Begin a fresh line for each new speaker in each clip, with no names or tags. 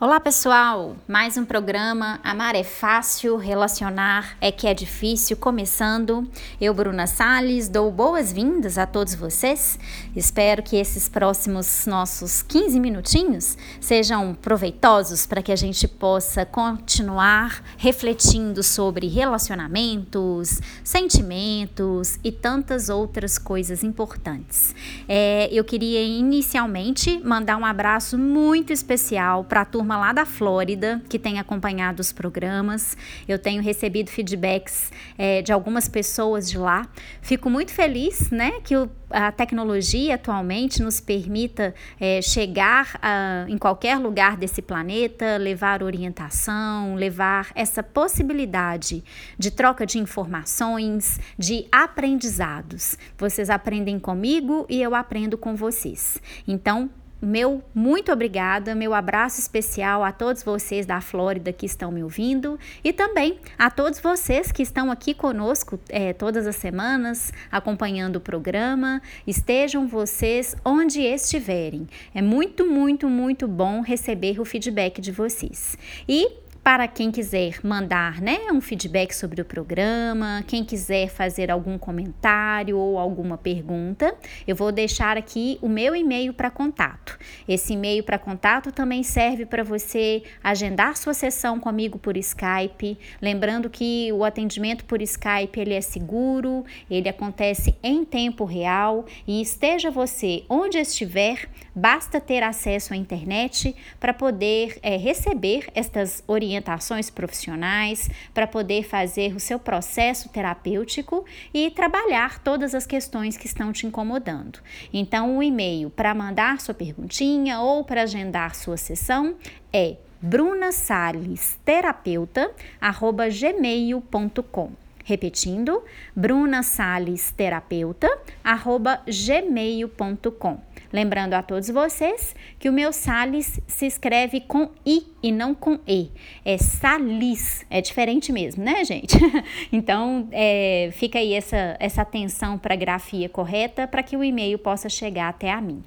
Olá pessoal, mais um programa Amar é fácil, relacionar é que é difícil, começando. Eu, Bruna Sales, dou boas-vindas a todos vocês. Espero que esses próximos nossos 15 minutinhos sejam proveitosos para que a gente possa continuar refletindo sobre relacionamentos, sentimentos e tantas outras coisas importantes. É, eu queria inicialmente mandar um abraço muito especial para a turma turma lá da Flórida que tem acompanhado os programas. Eu tenho recebido feedbacks é, de algumas pessoas de lá. Fico muito feliz, né, que o a tecnologia atualmente nos permita é, chegar a, em qualquer lugar desse planeta, levar orientação, levar essa possibilidade de troca de informações, de aprendizados. Vocês aprendem comigo e eu aprendo com vocês. Então, meu muito obrigada, meu abraço especial a todos vocês da Flórida que estão me ouvindo e também a todos vocês que estão aqui conosco é, todas as semanas acompanhando o programa. Estejam vocês onde estiverem. É muito, muito, muito bom receber o feedback de vocês. E para quem quiser mandar né, um feedback sobre o programa, quem quiser fazer algum comentário ou alguma pergunta, eu vou deixar aqui o meu e-mail para contato. Esse e-mail para contato também serve para você agendar sua sessão comigo por Skype. Lembrando que o atendimento por Skype ele é seguro, ele acontece em tempo real e esteja você onde estiver, basta ter acesso à internet para poder é, receber estas orientações orientações profissionais para poder fazer o seu processo terapêutico e trabalhar todas as questões que estão te incomodando. Então, o e-mail para mandar sua perguntinha ou para agendar sua sessão é brunasalesterapeuta@gmail.com. Repetindo, brunasalesterapeuta@gmail.com. Lembrando a todos vocês que o meu Sales se escreve com I e não com E. É Salis, é diferente mesmo, né, gente? então, é, fica aí essa, essa atenção para a grafia correta para que o e-mail possa chegar até a mim.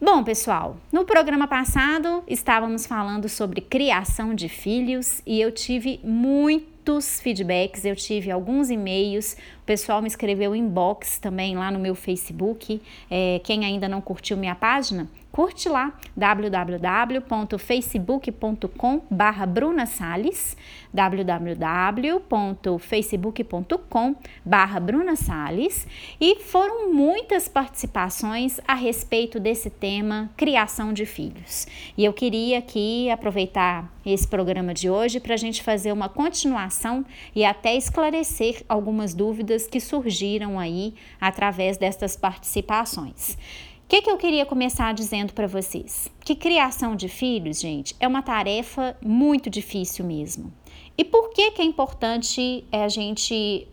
Bom, pessoal, no programa passado estávamos falando sobre criação de filhos e eu tive muitos feedbacks, eu tive alguns e-mails, o pessoal me escreveu inbox também lá no meu Facebook. É, quem ainda não curtiu minha página, curte lá www.facebook.com barra Bruna Salles www.facebook.com barra Bruna Salles e foram muitas participações a respeito desse tema criação de filhos e eu queria aqui aproveitar esse programa de hoje para a gente fazer uma continuação e até esclarecer algumas dúvidas que surgiram aí através destas participações. O que, que eu queria começar dizendo para vocês? Que criação de filhos, gente, é uma tarefa muito difícil mesmo. E por que, que é importante é, a gente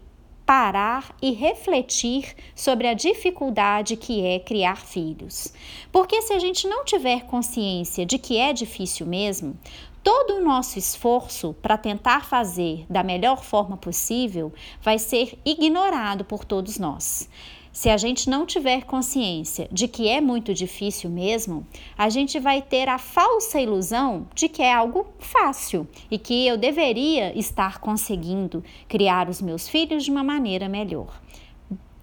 parar e refletir sobre a dificuldade que é criar filhos? Porque se a gente não tiver consciência de que é difícil mesmo, todo o nosso esforço para tentar fazer da melhor forma possível vai ser ignorado por todos nós. Se a gente não tiver consciência de que é muito difícil mesmo, a gente vai ter a falsa ilusão de que é algo fácil e que eu deveria estar conseguindo criar os meus filhos de uma maneira melhor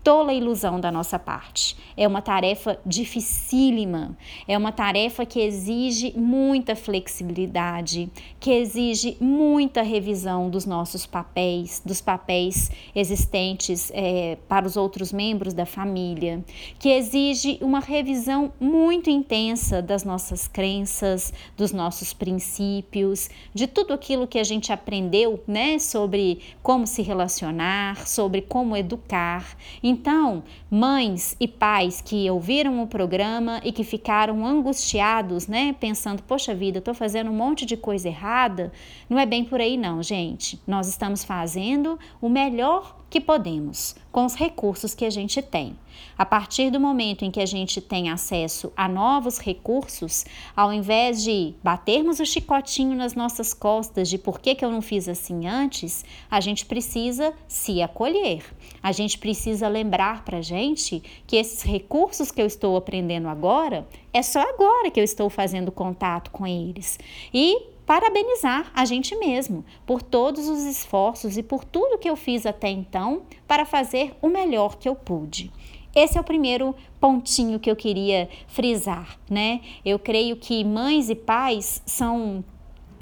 tola ilusão da nossa parte. É uma tarefa dificílima, é uma tarefa que exige muita flexibilidade, que exige muita revisão dos nossos papéis, dos papéis existentes é, para os outros membros da família, que exige uma revisão muito intensa das nossas crenças, dos nossos princípios, de tudo aquilo que a gente aprendeu, né, sobre como se relacionar, sobre como educar. Então, mães e pais que ouviram o programa e que ficaram angustiados, né, pensando, poxa vida, estou fazendo um monte de coisa errada, não é bem por aí não, gente. Nós estamos fazendo o melhor que podemos, com os recursos que a gente tem. A partir do momento em que a gente tem acesso a novos recursos, ao invés de batermos o chicotinho nas nossas costas de por que, que eu não fiz assim antes, a gente precisa se acolher. A gente precisa lembrar para gente que esses recursos que eu estou aprendendo agora, é só agora que eu estou fazendo contato com eles. E parabenizar a gente mesmo por todos os esforços e por tudo que eu fiz até então para fazer o melhor que eu pude. Esse é o primeiro pontinho que eu queria frisar, né? Eu creio que mães e pais são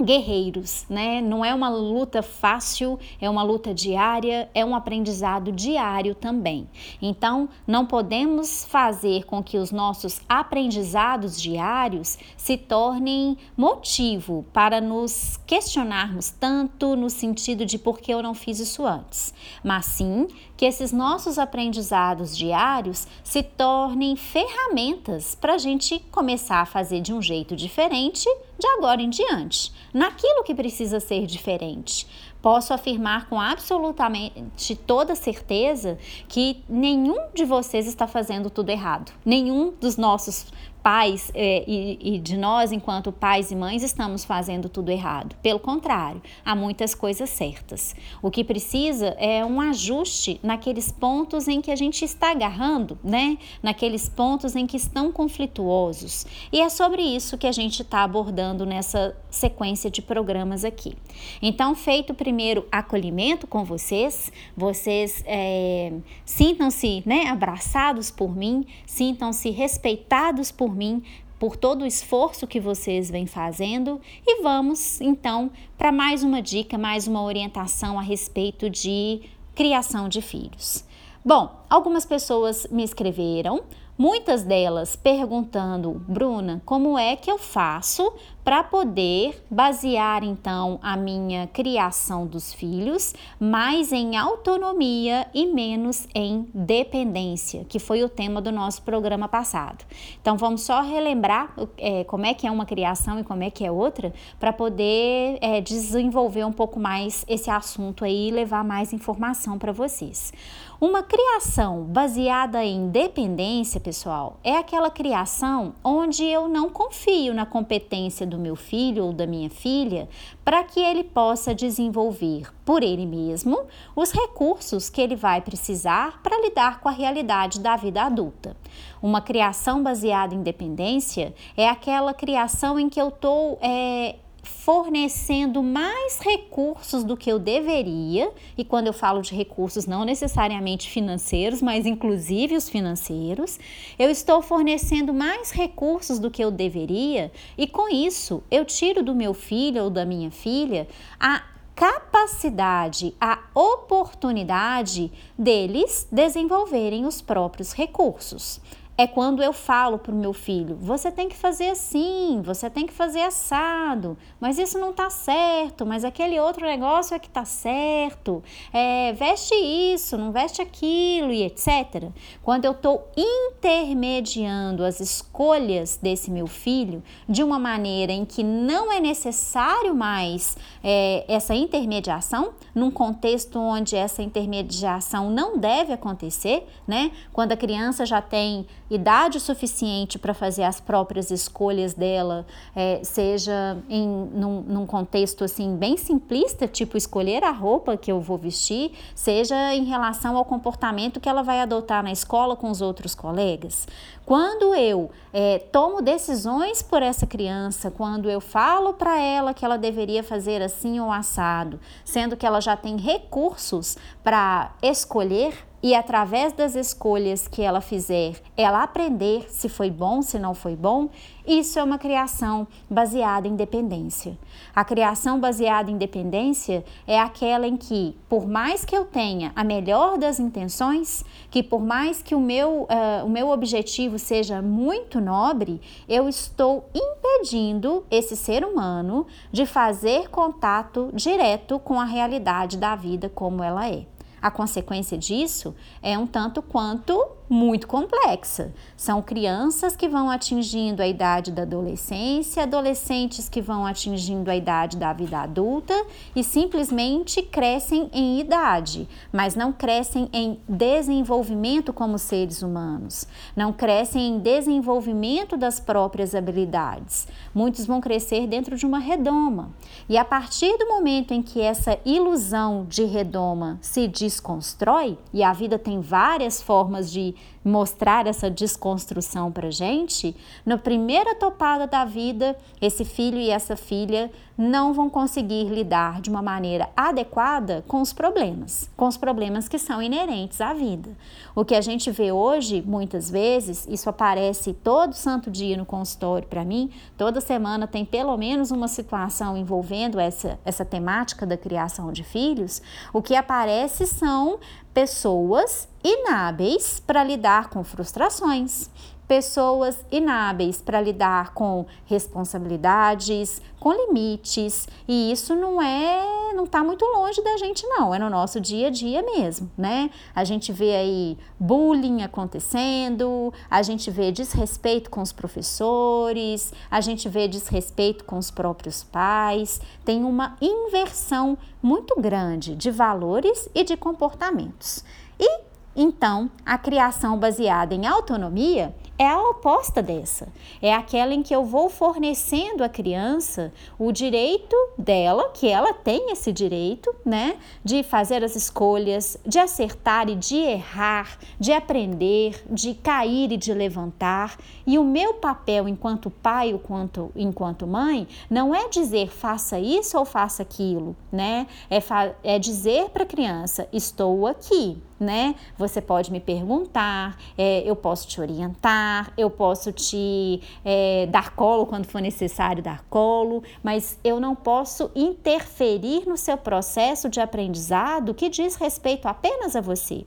guerreiros, né? Não é uma luta fácil, é uma luta diária, é um aprendizado diário também. Então, não podemos fazer com que os nossos aprendizados diários se tornem motivo para nos questionarmos tanto no sentido de por que eu não fiz isso antes, mas sim que esses nossos aprendizados diários se tornem ferramentas para a gente começar a fazer de um jeito diferente de agora em diante, naquilo que precisa ser diferente. Posso afirmar com absolutamente toda certeza que nenhum de vocês está fazendo tudo errado. Nenhum dos nossos pais é, e, e, de nós, enquanto pais e mães, estamos fazendo tudo errado. Pelo contrário, há muitas coisas certas. O que precisa é um ajuste naqueles pontos em que a gente está agarrando, né? Naqueles pontos em que estão conflituosos. E é sobre isso que a gente está abordando nessa sequência de programas aqui. Então, feito o primeiro acolhimento com vocês, vocês é, sintam-se né, abraçados por mim, sintam-se respeitados por por mim, por todo o esforço que vocês vêm fazendo e vamos então para mais uma dica, mais uma orientação a respeito de criação de filhos. Bom, algumas pessoas me escreveram Muitas delas perguntando, Bruna, como é que eu faço para poder basear então a minha criação dos filhos mais em autonomia e menos em dependência, que foi o tema do nosso programa passado. Então vamos só relembrar é, como é que é uma criação e como é que é outra, para poder é, desenvolver um pouco mais esse assunto aí e levar mais informação para vocês. Uma criação baseada em dependência, pessoal, é aquela criação onde eu não confio na competência do meu filho ou da minha filha para que ele possa desenvolver por ele mesmo os recursos que ele vai precisar para lidar com a realidade da vida adulta. Uma criação baseada em dependência é aquela criação em que eu estou. É, fornecendo mais recursos do que eu deveria, e quando eu falo de recursos, não necessariamente financeiros, mas inclusive os financeiros, eu estou fornecendo mais recursos do que eu deveria, e com isso eu tiro do meu filho ou da minha filha a capacidade, a oportunidade deles desenvolverem os próprios recursos é quando eu falo para o meu filho: você tem que fazer assim, você tem que fazer assado, mas isso não está certo, mas aquele outro negócio é que está certo, é, veste isso, não veste aquilo e etc. Quando eu estou intermediando as escolhas desse meu filho de uma maneira em que não é necessário mais é, essa intermediação, num contexto onde essa intermediação não deve acontecer, né? Quando a criança já tem idade suficiente para fazer as próprias escolhas dela, é, seja em num, num, contexto assim bem simplista, tipo escolher a roupa que eu vou vestir, seja em relação ao comportamento que ela vai adotar na escola com os outros colegas. Quando eu é, tomo decisões por essa criança, quando eu falo para ela que ela deveria fazer assim ou assado, sendo que ela já tem recursos para escolher e através das escolhas que ela fizer, ela aprender se foi bom, se não foi bom, isso é uma criação baseada em dependência. A criação baseada em dependência é aquela em que, por mais que eu tenha a melhor das intenções, que por mais que o meu, uh, o meu objetivo seja muito nobre, eu estou impedindo esse ser humano de fazer contato direto com a realidade da vida como ela é. A consequência disso é um tanto quanto muito complexa. São crianças que vão atingindo a idade da adolescência, adolescentes que vão atingindo a idade da vida adulta e simplesmente crescem em idade, mas não crescem em desenvolvimento como seres humanos, não crescem em desenvolvimento das próprias habilidades. Muitos vão crescer dentro de uma redoma. E a partir do momento em que essa ilusão de redoma se desconstrói, e a vida tem várias formas de mostrar essa desconstrução para gente, na primeira topada da vida, esse filho e essa filha não vão conseguir lidar de uma maneira adequada com os problemas, com os problemas que são inerentes à vida. O que a gente vê hoje, muitas vezes, isso aparece todo santo dia no consultório para mim, toda semana tem pelo menos uma situação envolvendo essa, essa temática da criação de filhos, o que aparece são pessoas inábeis para lidar com frustrações, pessoas inábeis para lidar com responsabilidades, com limites, e isso não é, não está muito longe da gente não, é no nosso dia a dia mesmo, né? A gente vê aí bullying acontecendo, a gente vê desrespeito com os professores, a gente vê desrespeito com os próprios pais, tem uma inversão muito grande de valores e de comportamentos. E então, a criação baseada em autonomia é a oposta dessa. É aquela em que eu vou fornecendo à criança o direito dela, que ela tem esse direito, né, de fazer as escolhas, de acertar e de errar, de aprender, de cair e de levantar. E o meu papel enquanto pai, enquanto, enquanto mãe, não é dizer faça isso ou faça aquilo, né? É, é dizer para a criança: estou aqui, né? Você pode me perguntar, é, eu posso te orientar, eu posso te é, dar colo quando for necessário dar colo, mas eu não posso interferir no seu processo de aprendizado que diz respeito apenas a você.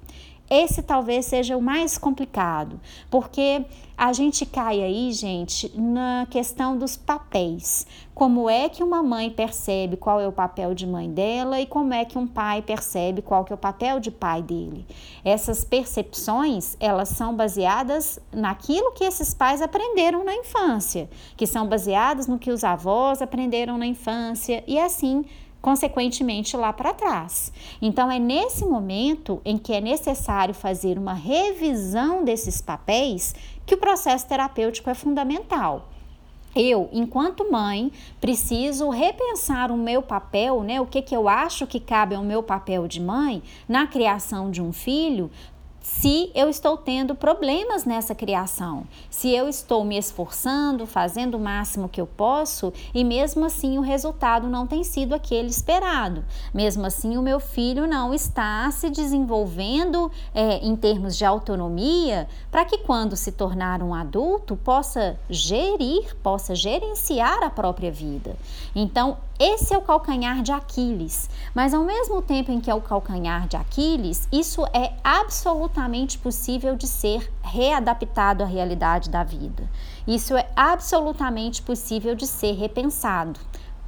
Esse talvez seja o mais complicado, porque a gente cai aí, gente, na questão dos papéis. Como é que uma mãe percebe qual é o papel de mãe dela e como é que um pai percebe qual que é o papel de pai dele. Essas percepções, elas são baseadas naquilo que esses pais aprenderam na infância, que são baseadas no que os avós aprenderam na infância e assim consequentemente lá para trás. Então é nesse momento em que é necessário fazer uma revisão desses papéis que o processo terapêutico é fundamental. Eu, enquanto mãe, preciso repensar o meu papel, né? O que, que eu acho que cabe ao meu papel de mãe na criação de um filho, se eu estou tendo problemas nessa criação, se eu estou me esforçando, fazendo o máximo que eu posso e mesmo assim o resultado não tem sido aquele esperado, mesmo assim o meu filho não está se desenvolvendo é, em termos de autonomia para que quando se tornar um adulto possa gerir, possa gerenciar a própria vida. Então, esse é o calcanhar de Aquiles, mas ao mesmo tempo em que é o calcanhar de Aquiles, isso é absolutamente possível de ser readaptado à realidade da vida. Isso é absolutamente possível de ser repensado.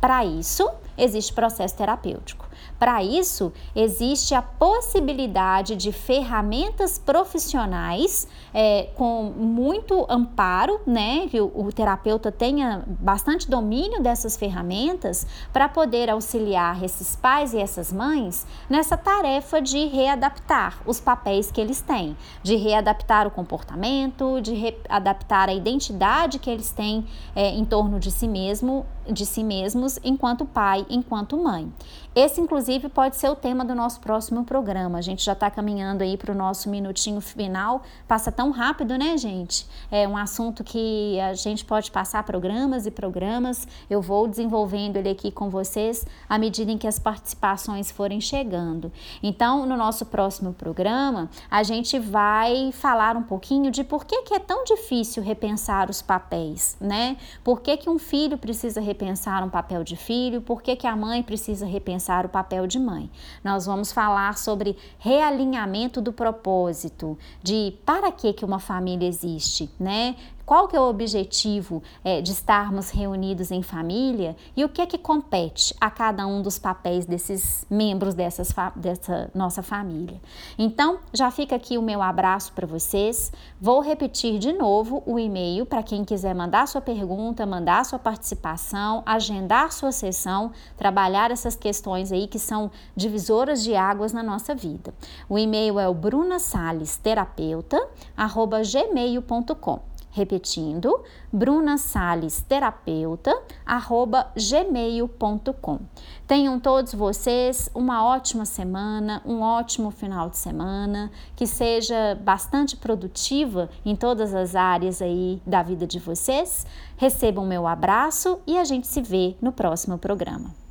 Para isso, existe processo terapêutico. Para isso, existe a possibilidade de ferramentas profissionais é, com muito amparo, né? Que o, o terapeuta tenha bastante domínio dessas ferramentas para poder auxiliar esses pais e essas mães nessa tarefa de readaptar os papéis que eles têm, de readaptar o comportamento, de readaptar a identidade que eles têm é, em torno de si mesmo, de si mesmos, enquanto pai, enquanto mãe. Esse, inclusive, pode ser o tema do nosso próximo programa. A gente já está caminhando aí para o nosso minutinho final. Passa tão rápido, né, gente? É um assunto que a gente pode passar programas e programas. Eu vou desenvolvendo ele aqui com vocês à medida em que as participações forem chegando. Então, no nosso próximo programa, a gente vai falar um pouquinho de por que, que é tão difícil repensar os papéis, né? Por que, que um filho precisa repensar um papel de filho? Por que, que a mãe precisa repensar o papel de mãe. Nós vamos falar sobre realinhamento do propósito, de para que que uma família existe, né? Qual que é o objetivo é, de estarmos reunidos em família e o que é que compete a cada um dos papéis desses membros dessas, dessa nossa família. Então, já fica aqui o meu abraço para vocês. Vou repetir de novo o e-mail para quem quiser mandar sua pergunta, mandar sua participação, agendar sua sessão, trabalhar essas questões aí que são divisoras de águas na nossa vida. O e-mail é o brunasalesteterapeuta@gmail.com. Repetindo, brunasalesterapeuta@gmail.com. Tenham todos vocês uma ótima semana, um ótimo final de semana, que seja bastante produtiva em todas as áreas aí da vida de vocês. Recebam meu abraço e a gente se vê no próximo programa.